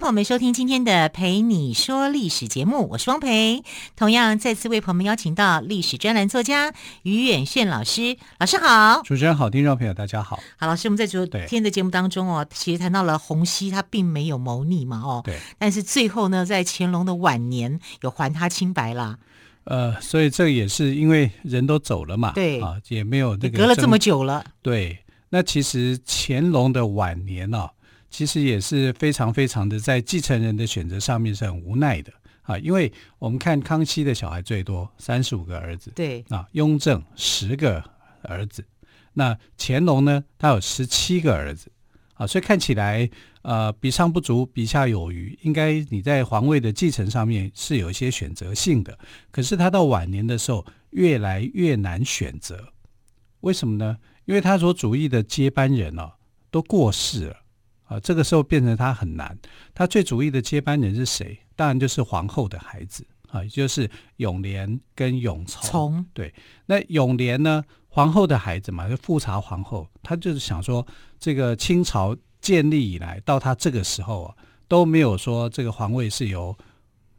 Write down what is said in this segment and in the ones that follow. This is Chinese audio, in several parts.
朋友们收听今天的《陪你说历史》节目，我是汪培。同样再次为朋友们邀请到历史专栏作家于远炫老师，老师好。主持人好，听众朋友大家好。好，老师，我们在昨天的节目当中哦，其实谈到了洪熙他并没有谋逆嘛，哦，对。但是最后呢，在乾隆的晚年有还他清白啦。呃，所以这也是因为人都走了嘛，对啊，也没有那个隔了这么久了。对，那其实乾隆的晚年呢、啊。其实也是非常非常的，在继承人的选择上面是很无奈的。啊，因为我们看康熙的小孩最多三十五个儿子，对。啊，雍正十个儿子，那乾隆呢，他有十七个儿子。啊，所以看起来呃比上不足，比下有余，应该你在皇位的继承上面是有一些选择性的，可是他到晚年的时候越来越难选择，为什么呢？因为他所主义的接班人哦、啊、都过世了。啊，这个时候变成他很难。他最主意的接班人是谁？当然就是皇后的孩子啊，也就是永琏跟永琮。琮对，那永琏呢？皇后的孩子嘛，就富察皇后，她就是想说，这个清朝建立以来到她这个时候啊，都没有说这个皇位是由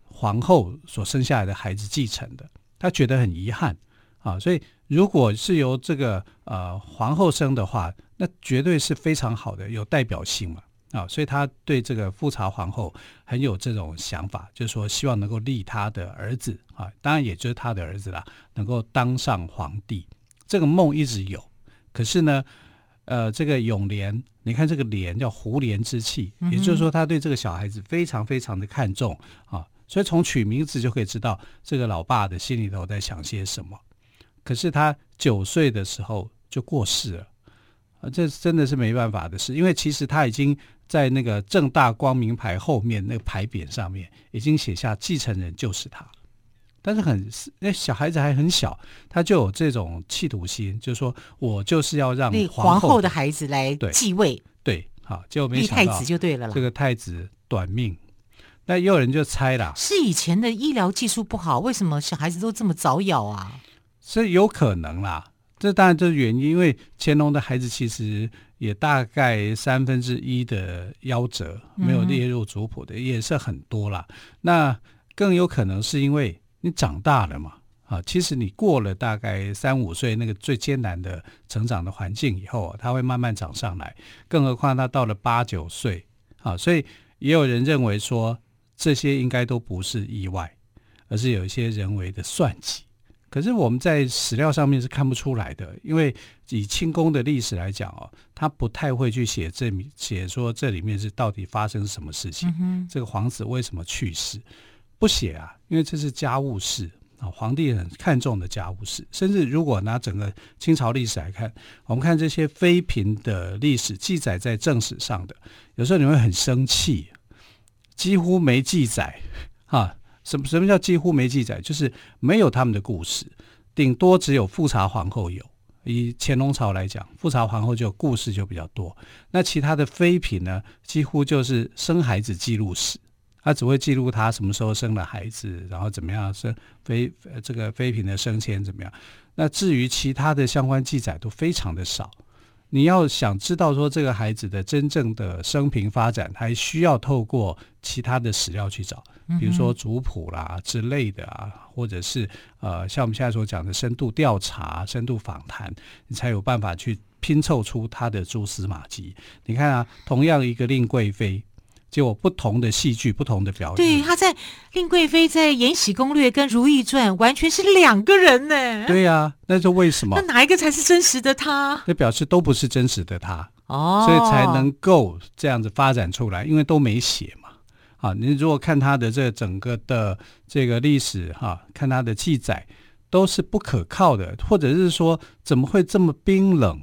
皇后所生下来的孩子继承的，他觉得很遗憾啊。所以，如果是由这个呃皇后生的话，那绝对是非常好的，有代表性嘛啊，所以他对这个富察皇后很有这种想法，就是说希望能够立他的儿子啊，当然也就是他的儿子啦，能够当上皇帝，这个梦一直有。可是呢，呃，这个永莲，你看这个莲叫胡莲之气，也就是说他对这个小孩子非常非常的看重啊，所以从取名字就可以知道这个老爸的心里头在想些什么。可是他九岁的时候就过世了。啊，这真的是没办法的事，因为其实他已经在那个正大光明牌后面那个牌匾上面已经写下继承人就是他，但是很那小孩子还很小，他就有这种企图心，就是说我就是要让皇后的孩子来继位，对，好，结果没想到太子就对了啦。这个太子短命，那也有人就猜了，是以前的医疗技术不好，为什么小孩子都这么早夭啊？是有可能啦。这当然就是原因，因为乾隆的孩子其实也大概三分之一的夭折没有列入族谱的，嗯、也是很多啦。那更有可能是因为你长大了嘛，啊，其实你过了大概三五岁那个最艰难的成长的环境以后，它会慢慢长上来。更何况他到了八九岁，啊，所以也有人认为说这些应该都不是意外，而是有一些人为的算计。可是我们在史料上面是看不出来的，因为以清宫的历史来讲哦，他不太会去写这写说这里面是到底发生什么事情，嗯、这个皇子为什么去世，不写啊，因为这是家务事啊，皇帝很看重的家务事。甚至如果拿整个清朝历史来看，我们看这些妃嫔的历史记载在正史上的，有时候你会很生气，几乎没记载啊。什么什么叫几乎没记载？就是没有他们的故事，顶多只有富察皇后有。以乾隆朝来讲，富察皇后就故事就比较多。那其他的妃嫔呢，几乎就是生孩子记录史，他只会记录他什么时候生了孩子，然后怎么样生妃这个妃嫔的升迁怎么样。那至于其他的相关记载都非常的少。你要想知道说这个孩子的真正的生平发展，还需要透过其他的史料去找，比如说族谱啦之类的啊，或者是呃像我们现在所讲的深度调查、深度访谈，你才有办法去拼凑出他的蛛丝马迹。你看啊，同样一个令贵妃。就有不同的戏剧，不同的表演。对，他在令贵妃在《延禧攻略》跟《如懿传》完全是两个人呢。对呀、啊，那是为什么？那哪一个才是真实的他？那表示都不是真实的他哦，所以才能够这样子发展出来，因为都没写嘛。啊，你如果看他的这整个的这个历史哈、啊，看他的记载都是不可靠的，或者是说怎么会这么冰冷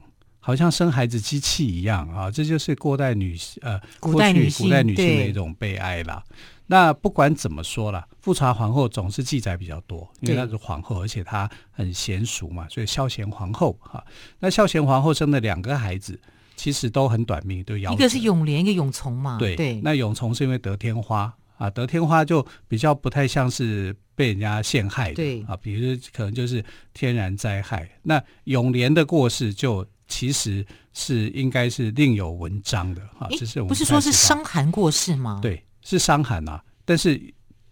好像生孩子机器一样啊，这就是过代女呃古代女古代女性的一种悲哀啦。那不管怎么说啦，富察皇后总是记载比较多，因为她是皇后，而且她很娴熟嘛，所以孝贤皇后哈。那孝贤皇后生的两个孩子，其实都很短命，都夭。一个是永莲，一个永从嘛。对对。那永从是因为得天花啊，得天花就比较不太像是被人家陷害的对啊，比如可能就是天然灾害。那永莲的过世就其实是应该是另有文章的哈，这是我们不是说是伤寒过世吗？对。是伤寒啊，但是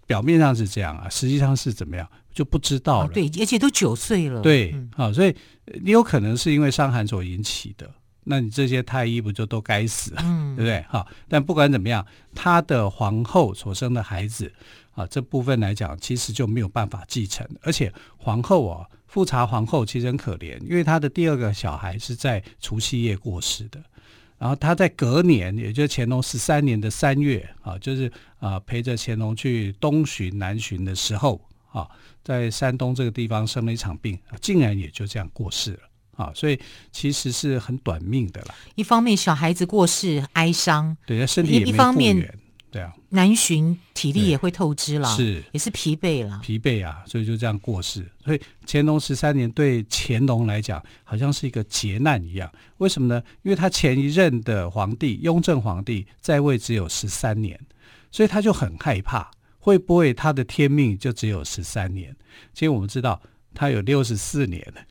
表面上是这样啊，实际上是怎么样就不知道了。哦、对，而且都九岁了。对，嗯、好，所以你有可能是因为伤寒所引起的，那你这些太医不就都该死啊？嗯、对不对？好，但不管怎么样，他的皇后所生的孩子啊，这部分来讲，其实就没有办法继承。而且皇后啊，富察皇后其实很可怜，因为她的第二个小孩是在除夕夜过世的。然后他在隔年，也就是乾隆十三年的三月啊，就是啊陪着乾隆去东巡南巡的时候啊，在山东这个地方生了一场病，竟然也就这样过世了啊，所以其实是很短命的了。一方面小孩子过世哀伤，对他身体也没复原。对啊，南巡体力也会透支了，是也是疲惫了，疲惫啊，所以就这样过世。所以乾隆十三年对乾隆来讲，好像是一个劫难一样。为什么呢？因为他前一任的皇帝雍正皇帝在位只有十三年，所以他就很害怕，会不会他的天命就只有十三年？其实我们知道，他有六十四年了。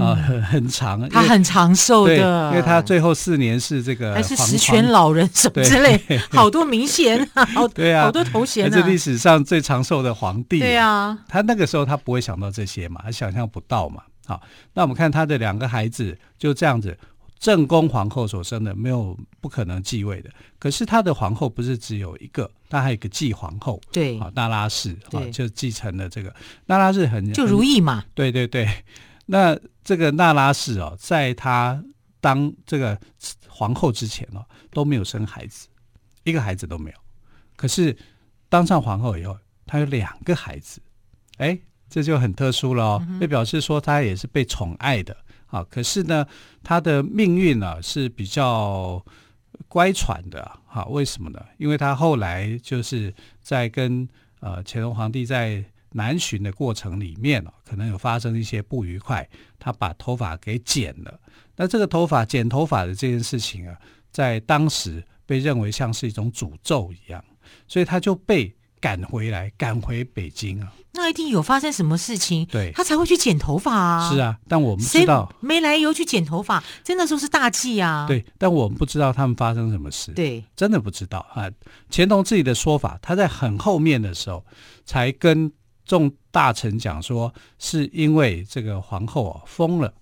啊，很、嗯、很长，他很长寿的，因为他最后四年是这个还是十全老人什么之类，好多名衔，好对啊，好多头衔、啊，是历史上最长寿的皇帝。对啊，他那个时候他不会想到这些嘛，他想象不到嘛。好，那我们看他的两个孩子就这样子，正宫皇后所生的没有不可能继位的，可是他的皇后不是只有一个，他还有一个继皇后，对，啊，那拉氏啊就继承了这个，那拉氏很就如意嘛，对对对。那这个娜拉氏哦，在她当这个皇后之前哦，都没有生孩子，一个孩子都没有。可是当上皇后以后，她有两个孩子，哎，这就很特殊了哦，就表示说她也是被宠爱的啊。可是呢，她的命运呢是比较乖舛的啊。为什么呢？因为她后来就是在跟呃乾隆皇帝在。南巡的过程里面哦可能有发生一些不愉快，他把头发给剪了。那这个头发剪头发的这件事情啊，在当时被认为像是一种诅咒一样，所以他就被赶回来，赶回北京啊。那一定有发生什么事情，对，他才会去剪头发啊。是啊，但我们知道没来由去剪头发，真的说是大忌啊。对，但我们不知道他们发生什么事。对，真的不知道啊。乾隆自己的说法，他在很后面的时候才跟。众大臣讲说，是因为这个皇后啊疯了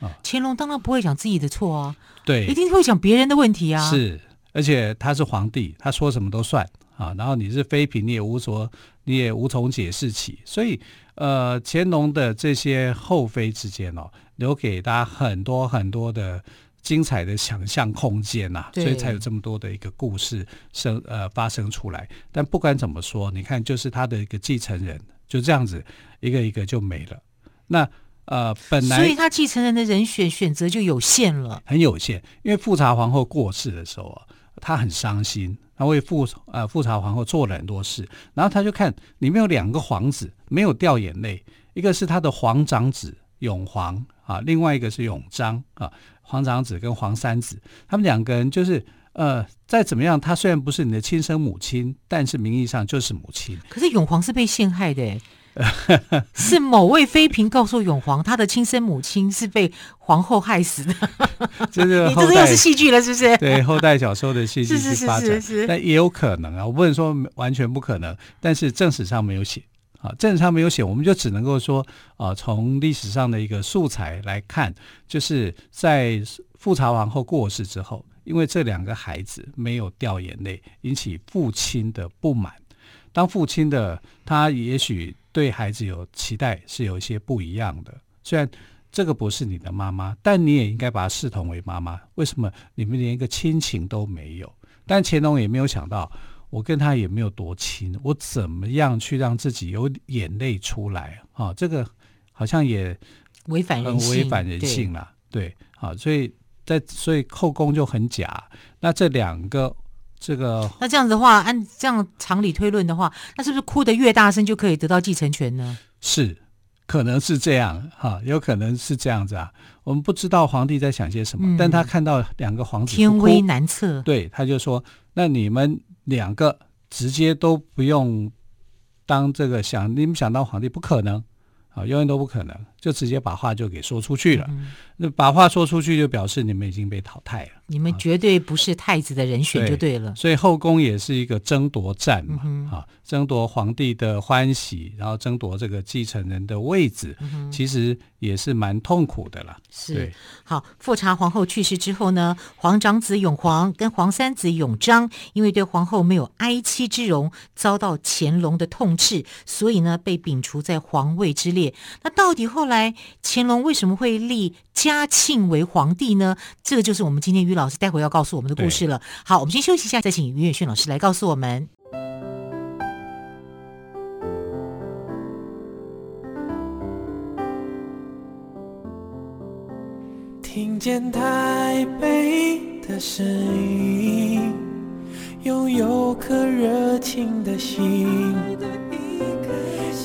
啊。乾隆当然不会讲自己的错啊，对，一定会讲别人的问题啊。是，而且他是皇帝，他说什么都算啊。然后你是妃嫔，你也无所，你也无从解释起。所以，呃，乾隆的这些后妃之间哦，留给大家很多很多的。精彩的想象空间呐、啊，所以才有这么多的一个故事生呃发生出来。但不管怎么说，你看，就是他的一个继承人就这样子一个一个就没了。那呃，本来所以他继承人的人选选择就有限了，很有限。因为富察皇后过世的时候啊，他很伤心，他为富呃富察皇后做了很多事。然后他就看里面有两个皇子没有掉眼泪，一个是他的皇长子永璜啊，另外一个是永璋啊。皇长子跟皇三子，他们两个人就是呃，再怎么样，他虽然不是你的亲生母亲，但是名义上就是母亲。可是永皇是被陷害的，是某位妃嫔告诉永皇，他的亲生母亲是被皇后害死的。这个你这是又是戏剧了，是不是？对，后代小说的戏剧去发展，是是是是是，但也有可能啊，我不能说完全不可能，但是正史上没有写。啊，正史上没有写，我们就只能够说，啊，从历史上的一个素材来看，就是在富察皇后过世之后，因为这两个孩子没有掉眼泪，引起父亲的不满。当父亲的他也许对孩子有期待，是有一些不一样的。虽然这个不是你的妈妈，但你也应该把她视同为妈妈。为什么你们连一个亲情都没有？但乾隆也没有想到。我跟他也没有多亲，我怎么样去让自己有眼泪出来啊？这个好像也违反人性，很违反人性啦。对，啊，所以在所以后宫就很假。那这两个这个，那这样子的话，按这样常理推论的话，那是不是哭得越大声就可以得到继承权呢？是，可能是这样哈，有可能是这样子啊。我们不知道皇帝在想些什么，嗯、但他看到两个皇子天威难测，对，他就说：“那你们两个直接都不用当这个想，你们想当皇帝不可能啊，永远都不可能，就直接把话就给说出去了。嗯、那把话说出去，就表示你们已经被淘汰了。”你们绝对不是太子的人选，就对了。对，所以后宫也是一个争夺战嘛，嗯、啊，争夺皇帝的欢喜，然后争夺这个继承人的位置，嗯、其实也是蛮痛苦的啦。是，好，富察皇后去世之后呢，皇长子永璜跟皇三子永璋，因为对皇后没有哀戚之容，遭到乾隆的痛斥，所以呢，被摒除在皇位之列。那到底后来乾隆为什么会立嘉庆为皇帝呢？这个就是我们今天于老师待会要告诉我们的故事了。好，我们先休息一下，再请于远炫老师来告诉我们。听见台北的声音，拥有颗热情的心，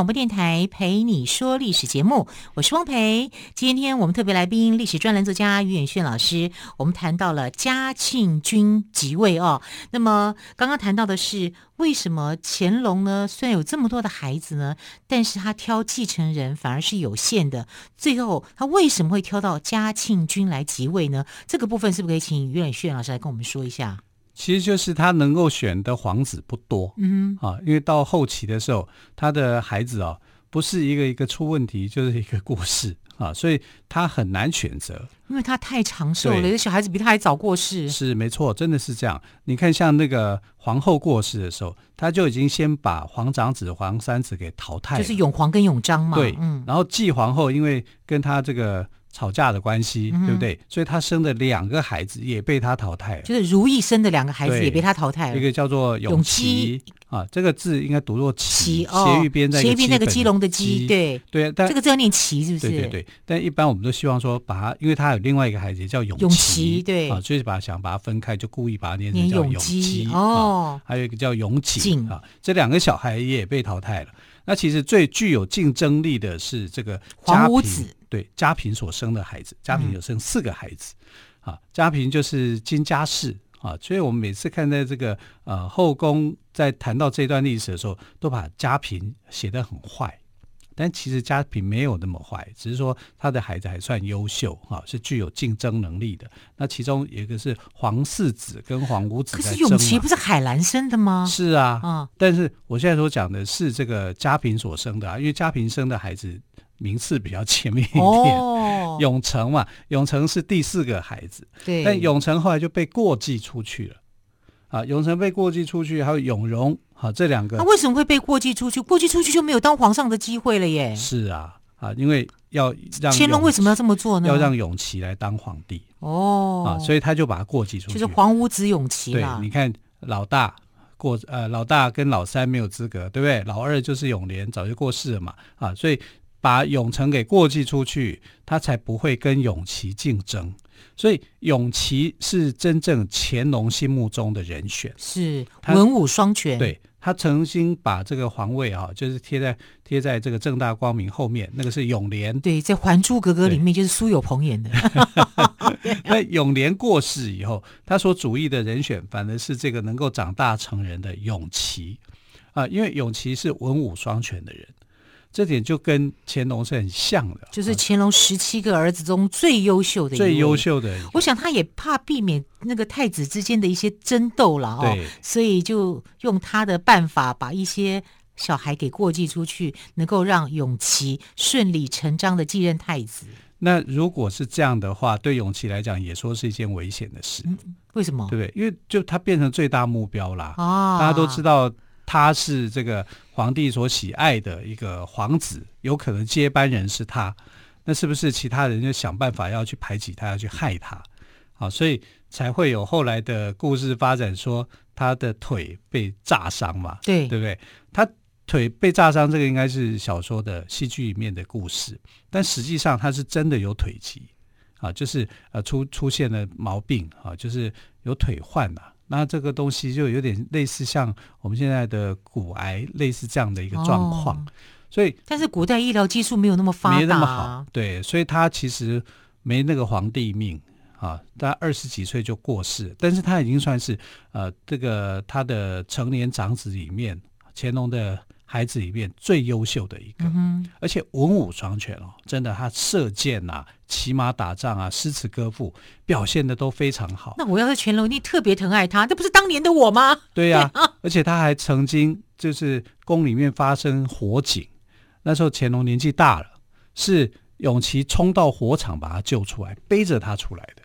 广播电台陪你说历史节目，我是汪培。今天我们特别来宾，历史专栏作家于远炫老师。我们谈到了嘉庆君即位哦。那么刚刚谈到的是，为什么乾隆呢？虽然有这么多的孩子呢，但是他挑继承人反而是有限的。最后他为什么会挑到嘉庆君来即位呢？这个部分是不是可以请于远炫老师来跟我们说一下？其实就是他能够选的皇子不多，嗯哼，啊，因为到后期的时候，他的孩子啊，不是一个一个出问题，就是一个过世啊，所以他很难选择，因为他太长寿了，小孩子比他还早过世。是没错，真的是这样。你看，像那个皇后过世的时候，他就已经先把皇长子、皇三子给淘汰了，就是永皇跟永璋嘛。对，嗯，然后继皇后，因为跟他这个。吵架的关系，对不对？嗯、所以他生的两个孩子也被他淘汰了。就是如意生的两个孩子也被他淘汰了。一个叫做永琪啊，这个字应该读作琪，哦、斜玉边在斜玉边那个鸡笼的鸡，对对。但这个字要念琪，是不是？对对对。但一般我们都希望说把他，因为他有另外一个孩子叫永永琪，对啊，所以把想把它分开，就故意把它念成叫永琪哦。还有一个叫永景啊，这两个小孩也被淘汰了。那其实最具有竞争力的是这个皇五子。对，家平所生的孩子，家平有生四个孩子，嗯、啊，家平就是金家氏啊，所以我们每次看在这个呃后宫在谈到这段历史的时候，都把家平写得很坏，但其实家平没有那么坏，只是说他的孩子还算优秀啊，是具有竞争能力的。那其中有一个是皇四子跟皇五子，可是永琪不是海兰生的吗？是啊，嗯，但是我现在所讲的是这个家平所生的啊，因为家平生的孩子。名次比较前面一点，哦、永成嘛，永成是第四个孩子，对，但永成后来就被过继出去了，啊，永成被过继出去，还有永荣，好、啊，这两个，他为什么会被过继出去？过继出去就没有当皇上的机会了耶？是啊，啊，因为要让乾隆为什么要这么做呢？要让永琪来当皇帝哦，啊，所以他就把他过继出去，就是皇五子永琪对，你看老大过，呃，老大跟老三没有资格，对不对？老二就是永琏，早就过世了嘛，啊，所以。把永成给过继出去，他才不会跟永琪竞争。所以永琪是真正乾隆心目中的人选，是文武双全。对，他曾经把这个皇位啊，就是贴在贴在这个正大光明后面，那个是永联。对，在《还珠格格》里面就是苏有朋演的。那永联过世以后，他所主义的人选反而是这个能够长大成人的永琪啊，因为永琪是文武双全的人。这点就跟乾隆是很像的，就是乾隆十七个儿子中最优秀的最优秀的。我想他也怕避免那个太子之间的一些争斗了哦，所以就用他的办法把一些小孩给过继出去，能够让永琪顺理成章的继任太子。那如果是这样的话，对永琪来讲也说是一件危险的事。嗯，为什么？对不对？因为就他变成最大目标啦。哦，大家都知道他是这个皇帝所喜爱的一个皇子，有可能接班人是他。那是不是其他人就想办法要去排挤他，要去害他？啊，所以才会有后来的故事发展，说他的腿被炸伤嘛，对，对不对？他腿被炸伤，这个应该是小说的戏剧里面的故事，但实际上他是真的有腿疾啊，就是呃出出现了毛病啊，就是有腿患呐、啊。那这个东西就有点类似像我们现在的骨癌，类似这样的一个状况。哦所以，但是古代医疗技术没有那么发达，没那么好，对，所以他其实没那个皇帝命啊，他二十几岁就过世，但是他已经算是呃，这个他的成年长子里面，乾隆的孩子里面最优秀的一个，嗯、而且文武双全哦，真的，他射箭啊、骑马打仗啊、诗词歌赋表现的都非常好。那我要是乾隆，一定特别疼爱他，这不是当年的我吗？对呀、啊，而且他还曾经就是宫里面发生火警。那时候乾隆年纪大了，是永琪冲到火场把他救出来，背着他出来的。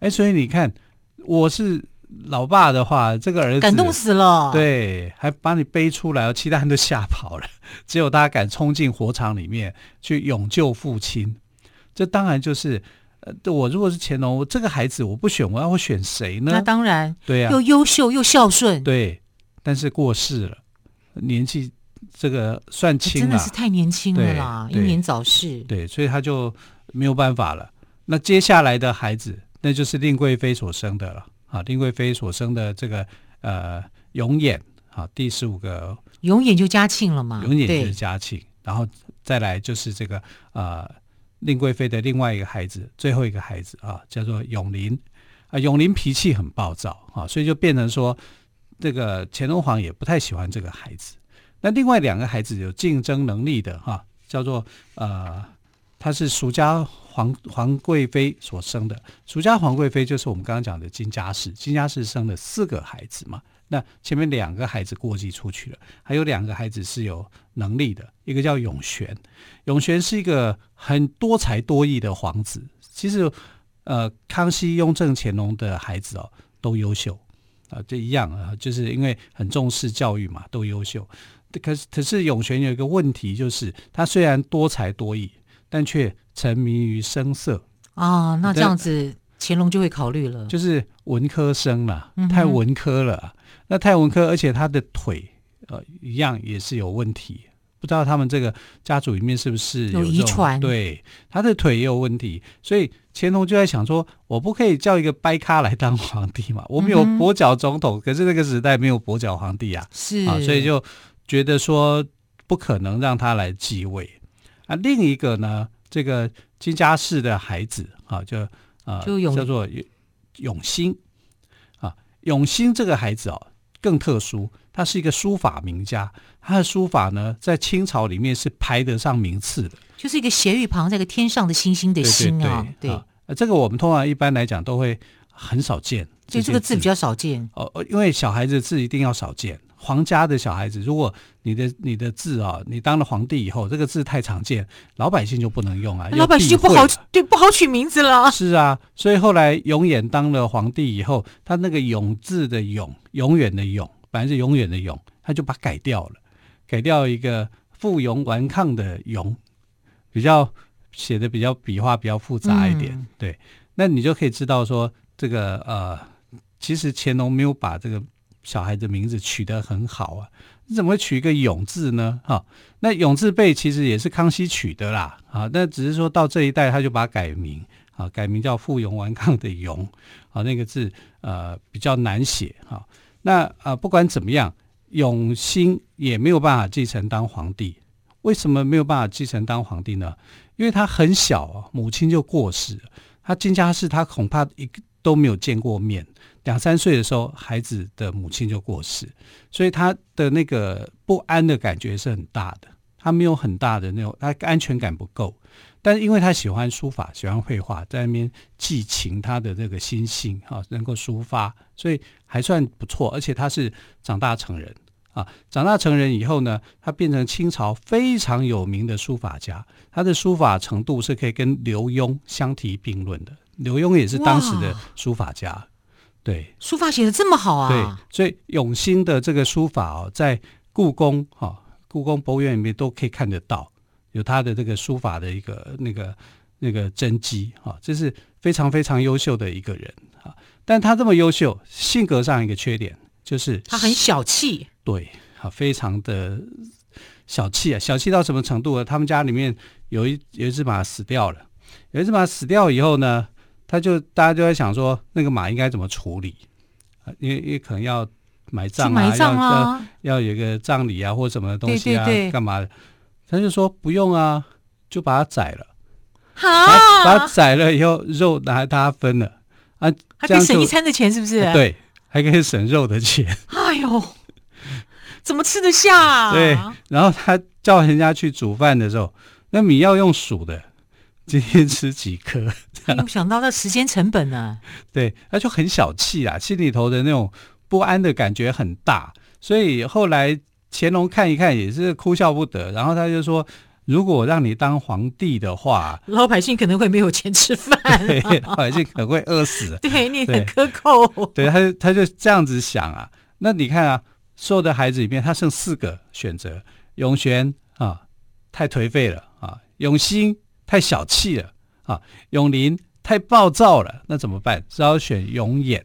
哎，所以你看，我是老爸的话，这个儿子感动死了，对，还把你背出来，其他人都吓跑了，只有他敢冲进火场里面去勇救父亲。这当然就是，呃，我如果是乾隆，我这个孩子我不选，我要我选谁呢？那当然，对呀、啊，又优秀又孝顺，对，但是过世了，年纪。这个算轻了，真的是太年轻了啦，英年早逝。对，所以他就没有办法了。那接下来的孩子，那就是令贵妃所生的了啊。令贵妃所生的这个呃永琰啊，第十五个永琰就嘉庆了嘛，永琰就是嘉庆，然后再来就是这个呃令贵妃的另外一个孩子，最后一个孩子啊，叫做永璘啊。永璘脾气很暴躁啊，所以就变成说，这个乾隆皇也不太喜欢这个孩子。那另外两个孩子有竞争能力的哈，叫做呃，他是淑家皇皇贵妃所生的。淑家皇贵妃就是我们刚刚讲的金家氏，金家氏生了四个孩子嘛。那前面两个孩子过继出去了，还有两个孩子是有能力的，一个叫永璇。永璇是一个很多才多艺的皇子。其实呃，康熙、雍正、乾隆的孩子哦都优秀啊，这一样啊，就是因为很重视教育嘛，都优秀。可是，可是永璇有一个问题，就是他虽然多才多艺，但却沉迷于声色啊。那这样子，乾隆就会考虑了，就是文科生了，太文科了。嗯、那太文科，而且他的腿呃一样也是有问题，不知道他们这个家族里面是不是有，有遗传？对，他的腿也有问题，所以乾隆就在想说，我不可以叫一个掰咖来当皇帝嘛？我们有跛脚总统，嗯、可是那个时代没有跛脚皇帝啊，是啊，所以就。觉得说不可能让他来继位啊，另一个呢，这个金家氏的孩子啊，就啊就叫做永兴啊，永兴这个孩子哦更特殊，他是一个书法名家，他的书法呢在清朝里面是排得上名次的，就是一个斜玉旁，在一个天上的星星的星啊，对，对，对，对。啊，这个我们通常一般来讲都会很少见，就这个字。比较少见。哦，因为小孩子字一定要少见。皇家的小孩子，如果你的你的字啊，你当了皇帝以后，这个字太常见，老百姓就不能用啊，老百姓就不好对不好取名字了。是啊，所以后来永琰当了皇帝以后，他那个永字的永，永远的永，本来是永远的永，他就把它改掉了，改掉一个附庸顽抗的庸，比较写的比较笔画比较复杂一点。嗯、对，那你就可以知道说，这个呃，其实乾隆没有把这个。小孩的名字取得很好啊，你怎么会取一个永字呢？哈，那永字辈其实也是康熙取的啦，啊，那只是说到这一代他就把它改名，啊，改名叫附庸顽抗的永，啊，那个字呃比较难写，哈，那啊不管怎么样，永兴也没有办法继承当皇帝。为什么没有办法继承当皇帝呢？因为他很小，母亲就过世了，他进家氏他恐怕一个都没有见过面。两三岁的时候，孩子的母亲就过世，所以他的那个不安的感觉是很大的。他没有很大的那种，他安全感不够。但是因为他喜欢书法，喜欢绘画，在那边寄情他的这个心性，啊，能够抒发，所以还算不错。而且他是长大成人，啊，长大成人以后呢，他变成清朝非常有名的书法家，他的书法程度是可以跟刘墉相提并论的。刘墉也是当时的书法家，对，书法写的这么好啊！对，所以永兴的这个书法哦，在故宫哈、哦，故宫博物院里面都可以看得到，有他的这个书法的一个那个那个真迹哈，这是非常非常优秀的一个人啊。但他这么优秀，性格上一个缺点就是他很小气，对，啊，非常的小气啊，小气到什么程度呢？他们家里面有一有一只马死掉了，有一只马死掉以后呢？他就大家就在想说，那个马应该怎么处理？因为因为可能要埋葬啊，葬啊要要有一个葬礼啊，或者什么东西啊，对对对干嘛的？他就说不用啊，就把它宰了。好，把它宰了以后，肉拿来大家分了啊，还可以省一餐的钱，是不是？对，还可以省肉的钱。哎呦，怎么吃得下啊？对，然后他叫人家去煮饭的时候，那米要用数的。今天吃几颗？没有想到那时间成本呢、啊？对，他就很小气啊，心里头的那种不安的感觉很大，所以后来乾隆看一看也是哭笑不得。然后他就说：“如果让你当皇帝的话，老百姓可能会没有钱吃饭，对，老百姓可能会饿死。对”对你很克扣，对，他就他就这样子想啊。那你看啊，所有的孩子里面，他剩四个选择：永璇啊，太颓废了啊；永兴。太小气了啊！永林太暴躁了，那怎么办？只好选永琰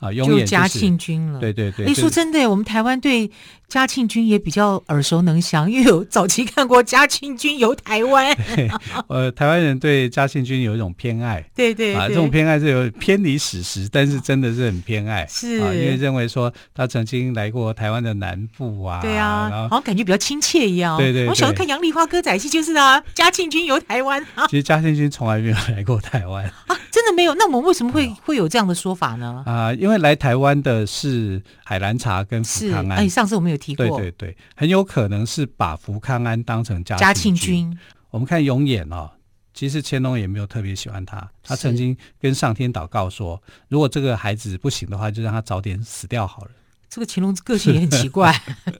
啊，永远、就是、嘉庆君了。对对对，哎，说真的，我们台湾对。嘉庆君也比较耳熟能详，因为有早期看过《嘉庆君游台湾》。呃，台湾人对嘉庆君有一种偏爱，对对，对啊，这种偏爱是有偏离史实，但是真的是很偏爱，是啊，因为认为说他曾经来过台湾的南部啊，对啊，然后好像感觉比较亲切一样。对对，对，我小时候看杨丽花歌仔戏就是啊，嘉庆君游台湾。其实嘉庆君从来没有来过台湾啊，真的没有。那我们为什么会、嗯、会有这样的说法呢？啊，因为来台湾的是海兰茶跟福康安。哎，上次我们有提过，对对对。很有可能是把福康安当成嘉庆君。君我们看永琰哦，其实乾隆也没有特别喜欢他。他曾经跟上天祷告说，如果这个孩子不行的话，就让他早点死掉好了。这个乾隆个性也很奇怪。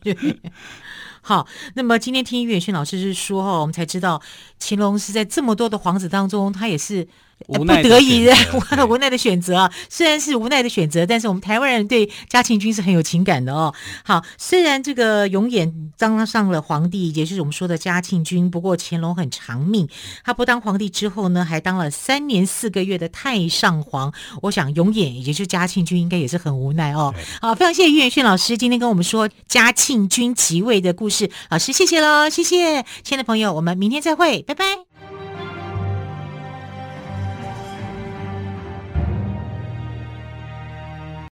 好，那么今天听于远炫老师是说哈，我们才知道乾隆是在这么多的皇子当中，他也是。不得已的 无奈的选择啊，虽然是无奈的选择，但是我们台湾人对嘉庆君是很有情感的哦。好，虽然这个永琰当上了皇帝，也就是我们说的嘉庆君，不过乾隆很长命，他不当皇帝之后呢，还当了三年四个月的太上皇。我想永琰也就是嘉庆君应该也是很无奈哦。好，非常谢谢于远炫老师今天跟我们说嘉庆君即位的故事，老师谢谢喽，谢谢，亲爱的朋友，我们明天再会，拜拜。